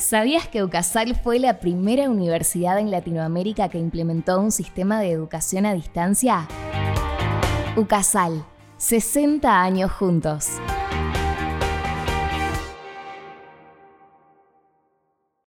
¿Sabías que UCASAL fue la primera universidad en Latinoamérica que implementó un sistema de educación a distancia? UCASAL, 60 años juntos.